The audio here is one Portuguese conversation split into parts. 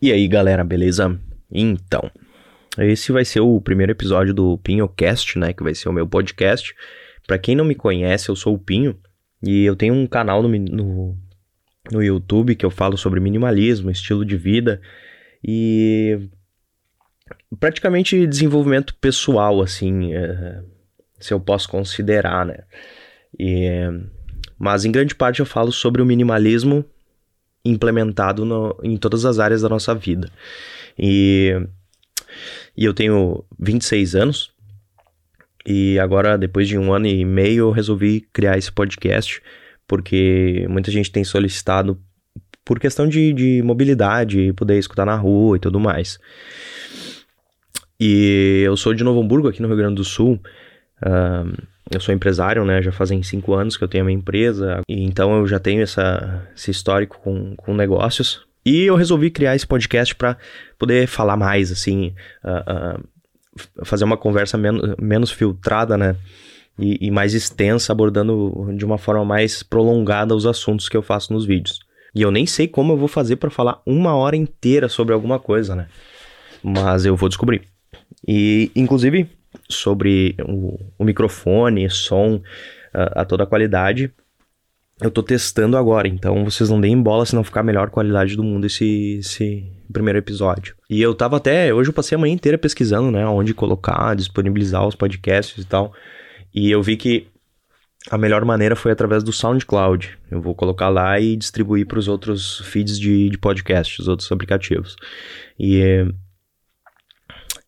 E aí, galera, beleza? Então, esse vai ser o primeiro episódio do PinhoCast, né? Que vai ser o meu podcast. Para quem não me conhece, eu sou o Pinho e eu tenho um canal no, no, no YouTube que eu falo sobre minimalismo, estilo de vida e praticamente desenvolvimento pessoal, assim, é, se eu posso considerar, né? E, mas em grande parte eu falo sobre o minimalismo implementado no, em todas as áreas da nossa vida. E, e eu tenho 26 anos, e agora, depois de um ano e meio, eu resolvi criar esse podcast, porque muita gente tem solicitado por questão de, de mobilidade, poder escutar na rua e tudo mais. E eu sou de Novo Hamburgo, aqui no Rio Grande do Sul. Eu sou empresário, né? Já fazem cinco anos que eu tenho a minha empresa, e então eu já tenho essa, esse histórico com, com negócios. E eu resolvi criar esse podcast para poder falar mais, assim, uh, uh, fazer uma conversa men menos filtrada, né? E, e, mais extensa, abordando de uma forma mais prolongada os assuntos que eu faço nos vídeos. E eu nem sei como eu vou fazer para falar uma hora inteira sobre alguma coisa, né? Mas eu vou descobrir. E, inclusive, sobre o, o microfone, som, a, a, toda a qualidade. Eu tô testando agora, então vocês não deem bola se não ficar a melhor qualidade do mundo esse, esse primeiro episódio. E eu tava até, hoje eu passei a manhã inteira pesquisando, né, onde colocar, disponibilizar os podcasts e tal. E eu vi que a melhor maneira foi através do SoundCloud. Eu vou colocar lá e distribuir para os outros feeds de, de os outros aplicativos. E,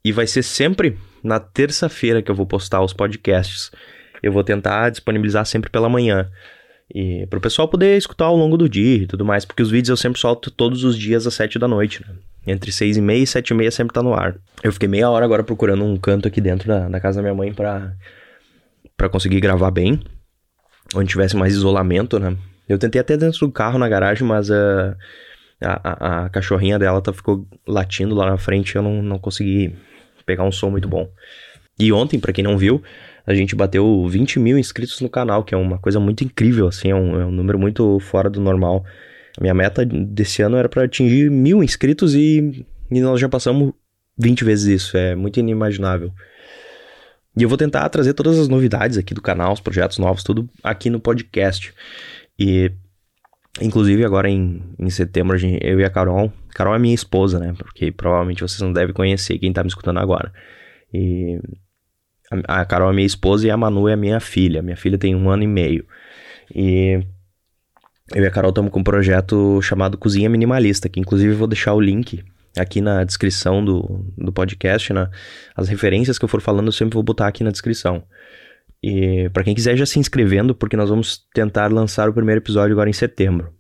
e vai ser sempre na terça-feira que eu vou postar os podcasts. Eu vou tentar disponibilizar sempre pela manhã. E para o pessoal poder escutar ao longo do dia e tudo mais, porque os vídeos eu sempre solto todos os dias às 7 da noite, né? Entre 6 e meia e 7 e meia sempre tá no ar. Eu fiquei meia hora agora procurando um canto aqui dentro da, da casa da minha mãe para para conseguir gravar bem, onde tivesse mais isolamento, né? Eu tentei até dentro do carro na garagem, mas uh, a, a, a cachorrinha dela tá, ficou latindo lá na frente, eu não, não consegui pegar um som muito bom. E ontem, para quem não viu, a gente bateu 20 mil inscritos no canal, que é uma coisa muito incrível, assim, é um, é um número muito fora do normal. A minha meta desse ano era para atingir mil inscritos e, e nós já passamos 20 vezes isso, é muito inimaginável. E eu vou tentar trazer todas as novidades aqui do canal, os projetos novos, tudo aqui no podcast. E Inclusive, agora em, em setembro, eu e a Carol. Carol é minha esposa, né? Porque provavelmente vocês não devem conhecer quem tá me escutando agora. E a, Carol é minha esposa e a Manu é minha filha. Minha filha tem um ano e meio. E eu e a Carol estamos com um projeto chamado Cozinha Minimalista, que inclusive eu vou deixar o link aqui na descrição do, do podcast, né? As referências que eu for falando eu sempre vou botar aqui na descrição. E para quem quiser já se inscrevendo, porque nós vamos tentar lançar o primeiro episódio agora em setembro,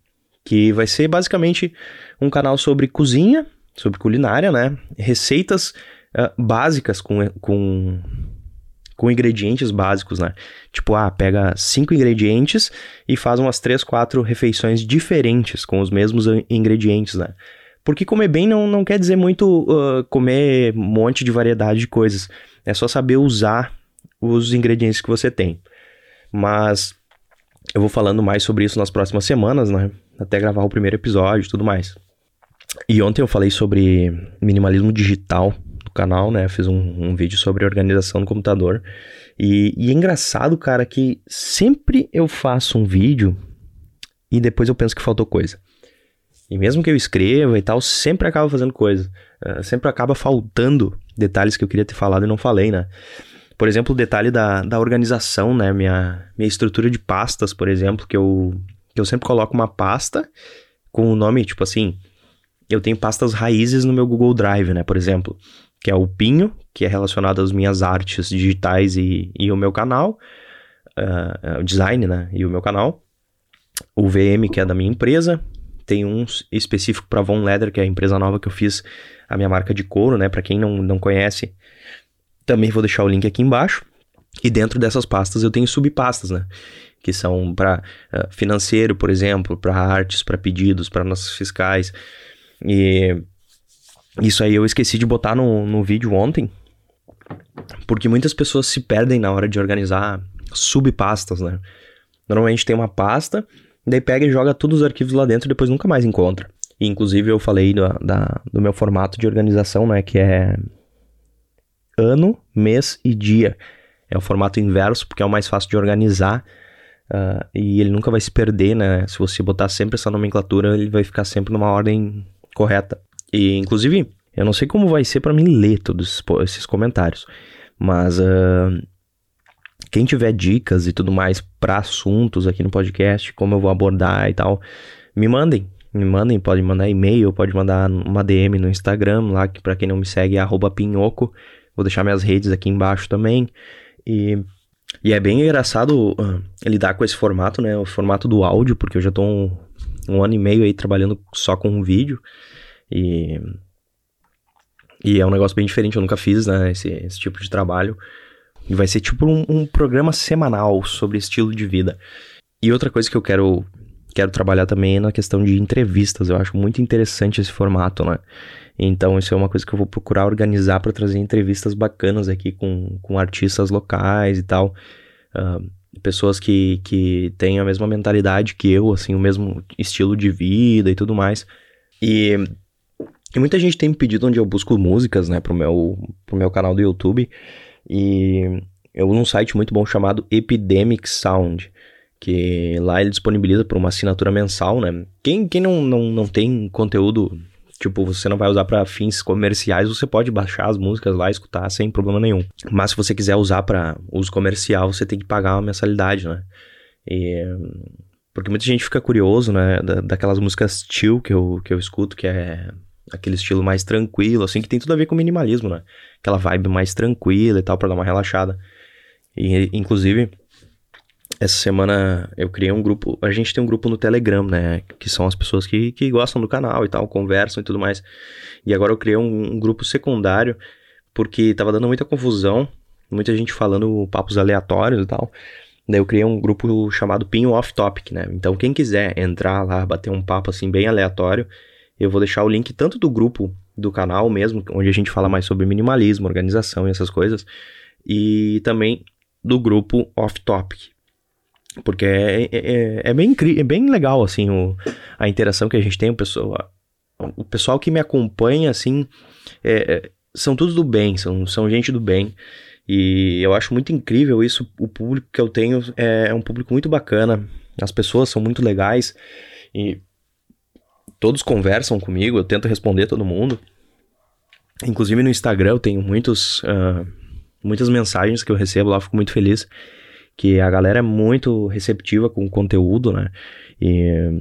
que vai ser basicamente um canal sobre cozinha, sobre culinária, né? Receitas uh, básicas com, com com ingredientes básicos, né? Tipo, ah, pega cinco ingredientes e faz umas três, quatro refeições diferentes com os mesmos ingredientes, né? Porque comer bem não, não quer dizer muito uh, comer um monte de variedade de coisas. É só saber usar os ingredientes que você tem. Mas eu vou falando mais sobre isso nas próximas semanas, né? Até gravar o primeiro episódio e tudo mais. E ontem eu falei sobre minimalismo digital no canal, né? Fiz um, um vídeo sobre organização no computador. E, e é engraçado, cara, que sempre eu faço um vídeo e depois eu penso que faltou coisa. E mesmo que eu escreva e tal, sempre acaba fazendo coisa. Uh, sempre acaba faltando detalhes que eu queria ter falado e não falei, né? Por exemplo, o detalhe da, da organização, né? Minha, minha estrutura de pastas, por exemplo, que eu, eu sempre coloco uma pasta com o nome, tipo assim, eu tenho pastas raízes no meu Google Drive, né? Por exemplo, que é o Pinho, que é relacionado às minhas artes digitais e, e o meu canal, uh, design, né? E o meu canal. O VM, que é da minha empresa. Tem um específico para Von Leather, que é a empresa nova que eu fiz a minha marca de couro, né? Para quem não, não conhece, também vou deixar o link aqui embaixo. E dentro dessas pastas eu tenho subpastas, né? Que são para uh, ah, financeiro, por exemplo, para artes, para pedidos, para nossas fiscais. E isso aí eu esqueci de botar no, no vídeo ontem, porque muitas pessoas se perdem na hora de organizar subpastas, né? Normalmente tem uma pasta, daí pega e joga todos os arquivos lá dentro e depois nunca mais encontra. E, inclusive eu falei do, da, do meu formato de organização, né? Que é ano, mês e dia. É o formato inverso, porque é o mais fácil de organizar. Uh, e ele nunca vai se perder, né? Se você botar sempre essa nomenclatura, ele vai ficar sempre numa ordem correta. E, inclusive, eu não sei como vai ser para mim ler todos esses comentários, mas uh, quem tiver dicas e tudo mais para assuntos aqui no podcast, como eu vou abordar e tal, me mandem. Me mandem, pode mandar e-mail, pode mandar uma DM no Instagram, lá que para quem não me segue é pinhoco. Vou deixar minhas redes aqui embaixo também. E, e é bem engraçado uh, lidar com esse formato, né? O formato do áudio, porque eu já tô um, um ano e meio aí trabalhando só com um vídeo. E, e é um negócio bem diferente, eu nunca fiz, né? Esse, esse tipo de trabalho. E vai ser tipo um, um programa semanal sobre estilo de vida. E outra coisa que eu quero quero trabalhar também na questão de entrevistas. Eu acho muito interessante esse formato, né? Então, isso é uma coisa que eu vou procurar organizar para trazer entrevistas bacanas aqui com, com artistas locais e tal. Uh, pessoas que, que têm a mesma mentalidade que eu, assim, o mesmo estilo de vida e tudo mais. E, e muita gente tem me pedido onde eu busco músicas, né, pro meu, pro meu canal do YouTube. E eu uso um site muito bom chamado Epidemic Sound, que lá ele disponibiliza por uma assinatura mensal, né? Quem, quem não, não, não tem conteúdo, tipo, você não vai usar para fins comerciais, você pode baixar as músicas lá e escutar sem problema nenhum. Mas se você quiser usar para uso comercial, você tem que pagar uma mensalidade, né? E, porque muita gente fica curioso, né, da, daquelas músicas chill que eu, que eu escuto, que é aquele estilo mais tranquilo, assim, que tem tudo a ver com minimalismo, né? Aquela vibe mais tranquila e tal, para dar uma relaxada. E, inclusive, essa semana eu criei um grupo. A gente tem um grupo no Telegram, né? Que são as pessoas que, que gostam do canal e tal, conversam e tudo mais. E agora eu criei um, um grupo secundário, porque tava dando muita confusão, muita gente falando papos aleatórios e tal. Daí eu criei um grupo chamado Pinho Off Topic, né? Então quem quiser entrar lá, bater um papo assim bem aleatório, eu vou deixar o link tanto do grupo do canal mesmo, onde a gente fala mais sobre minimalismo, organização e essas coisas, e também do grupo Off Topic. Porque é, é, é, é bem, é bem legal, assim, o, a interação que a gente tem, o pessoal, o pessoal que me acompanha, assim, é, é, são todos do bem, são, são gente do bem. E eu acho muito incrível isso. O público que eu tenho é, é um público muito bacana. As pessoas são muito legais. E todos conversam comigo, eu tento responder todo mundo. Inclusive no Instagram eu tenho muitos, uh, muitas mensagens que eu recebo lá, fico muito feliz. Que a galera é muito receptiva com o conteúdo, né? E,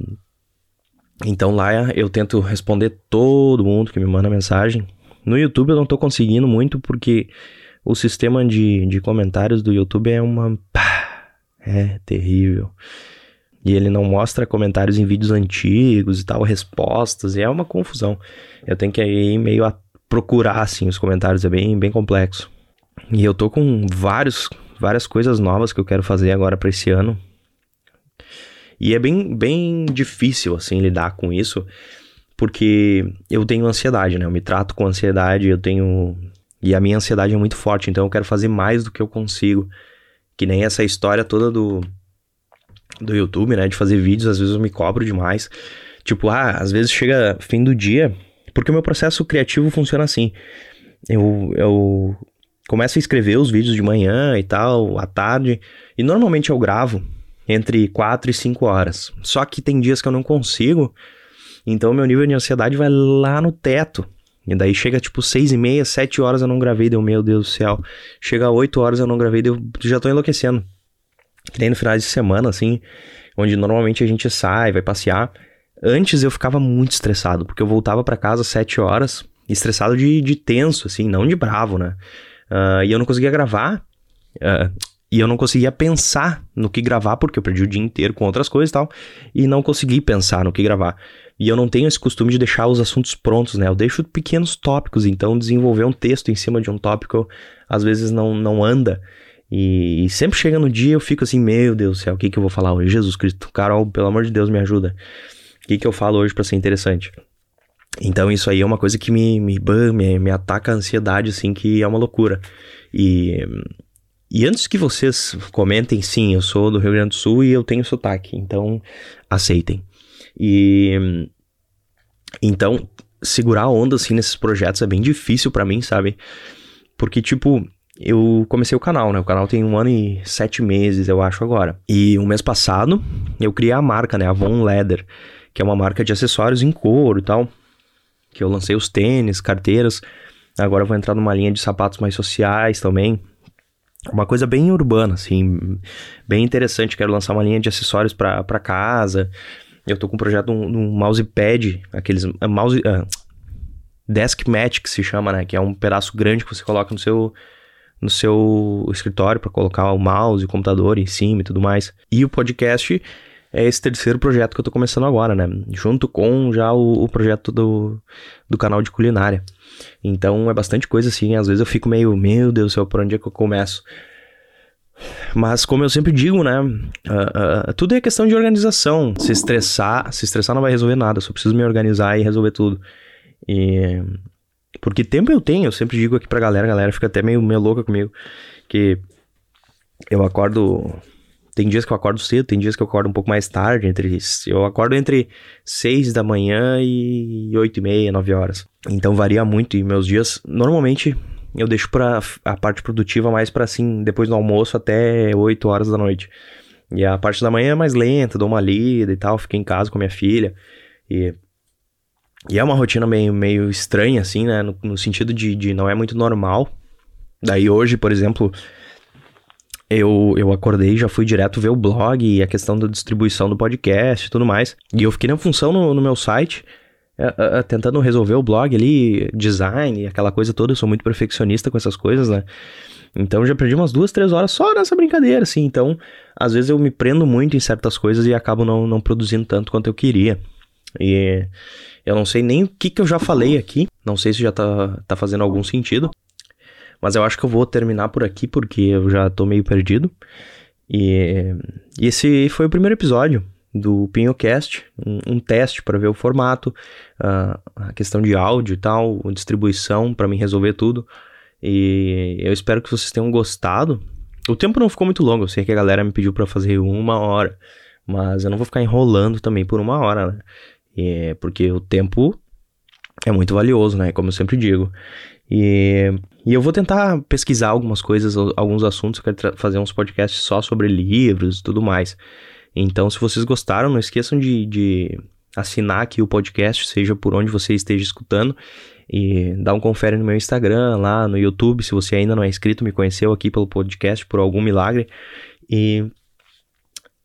então lá eu tento responder todo mundo que me manda mensagem. No YouTube eu não tô conseguindo muito porque o sistema de, de comentários do YouTube é uma. É terrível. E ele não mostra comentários em vídeos antigos e tal, respostas, e é uma confusão. Eu tenho que ir meio a procurar, assim, os comentários, é bem, bem complexo. E eu tô com vários, várias coisas novas que eu quero fazer agora para esse ano. E é bem, bem difícil, assim, lidar com isso, porque eu tenho ansiedade, né? Eu me trato com ansiedade, eu tenho. E a minha ansiedade é muito forte, então eu quero fazer mais do que eu consigo. Que nem essa história toda do do YouTube, né? De fazer vídeos, às vezes eu me cobro demais. Tipo, ah, às vezes chega fim do dia, porque o meu processo criativo funciona assim. Eu, eu começo a escrever os vídeos de manhã e tal, à tarde, e normalmente eu gravo entre 4 e 5 horas. Só que tem dias que eu não consigo, então meu nível de ansiedade vai lá no teto. E daí chega tipo 6 e meia, 7 horas eu não gravei, deu meu Deus do céu. Chega 8 horas eu não gravei, deu, já tô enlouquecendo que nem no final de semana, assim, onde normalmente a gente sai, vai passear. Antes eu ficava muito estressado, porque eu voltava para casa às 7 horas, estressado de, de tenso, assim, não de bravo, né? Uh, e eu não conseguia gravar, uh, e eu não conseguia pensar no que gravar, porque eu perdi o dia inteiro com outras coisas e tal, e não consegui pensar no que gravar. E eu não tenho esse costume de deixar os assuntos prontos, né? Eu deixo pequenos tópicos, então desenvolver um texto em cima de um tópico às vezes não, não anda. E, e, sempre chega no dia eu fico assim, meu Deus do céu, o que, que eu vou falar hoje? Jesus Cristo, Carol, pelo amor de Deus, me ajuda. O que, que eu falo hoje para ser interessante? Então isso aí é uma coisa que me, me, me, me ataca a ansiedade, assim, que é uma loucura. E, e antes que vocês comentem, sim, eu sou do Rio Grande do Sul e eu tenho sotaque, então aceitem. E Então, segurar a onda assim nesses projetos é bem difícil para mim, sabe? Porque, tipo, eu comecei o canal, né? O canal tem um ano e sete meses, eu acho, agora. E um mês passado, eu criei a marca, né? A Von Leather, que é uma marca de acessórios em couro e tal. Que eu lancei os tênis, carteiras. Agora eu vou entrar numa linha de sapatos mais sociais também. Uma coisa bem urbana, assim, bem interessante. Quero lançar uma linha de acessórios para casa. Eu tô com um projeto de um, um mousepad, aqueles. Uh, mouse. Uh, desk mat que se chama, né? Que é um pedaço grande que você coloca no seu no seu escritório para colocar o mouse, o computador em cima e tudo mais. E o podcast é esse terceiro projeto que eu tô começando agora, né? Junto com já o, o projeto do, do canal de culinária. Então é bastante coisa assim, às vezes eu fico meio, meu Deus do céu, por onde é que eu começo? Mas como eu sempre digo, né? Uh, uh, tudo é questão de organização. Se estressar, se estressar não vai resolver nada. Eu só preciso me organizar e resolver tudo. E porque tempo eu tenho, eu sempre digo aqui pra galera, a galera fica até meio, meio louca comigo, que eu acordo. Tem dias que eu acordo cedo, tem dias que eu acordo um pouco mais tarde, entre. Eu acordo entre 6 da manhã e 8 e meia, 9 horas. Então varia muito. E meus dias, normalmente, eu deixo pra a parte produtiva mais para assim, depois do almoço até 8 horas da noite. E a parte da manhã é mais lenta, dou uma lida e tal, fico em casa com minha filha. E e é uma rotina meio, meio estranha, assim, né? No, no sentido de, de não é muito normal. Daí hoje, por exemplo, eu, eu acordei já fui direto ver o blog e a questão da distribuição do podcast e tudo mais. E eu fiquei na função no, no meu site, é, é, tentando resolver o blog ali, design, aquela coisa toda. Eu sou muito perfeccionista com essas coisas, né? Então já perdi umas duas, três horas só nessa brincadeira, assim. Então, às vezes eu me prendo muito em certas coisas e acabo não, não produzindo tanto quanto eu queria. E eu não sei nem o que, que eu já falei aqui. Não sei se já tá, tá fazendo algum sentido. Mas eu acho que eu vou terminar por aqui porque eu já tô meio perdido. E, e esse foi o primeiro episódio do PinhoCast, um, um teste para ver o formato, uh, a questão de áudio e tal, distribuição para mim resolver tudo. E eu espero que vocês tenham gostado. O tempo não ficou muito longo, eu sei que a galera me pediu para fazer uma hora, mas eu não vou ficar enrolando também por uma hora, né? É, porque o tempo é muito valioso, né? Como eu sempre digo. E, e eu vou tentar pesquisar algumas coisas, alguns assuntos. Eu quero fazer uns podcasts só sobre livros e tudo mais. Então, se vocês gostaram, não esqueçam de, de assinar aqui o podcast, seja por onde você esteja escutando. E dá um confere no meu Instagram, lá no YouTube. Se você ainda não é inscrito, me conheceu aqui pelo podcast por algum milagre. E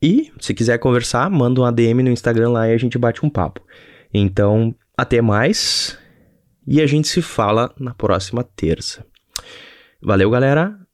e se quiser conversar, manda um ADM no Instagram lá e a gente bate um papo. Então, até mais e a gente se fala na próxima terça. Valeu, galera.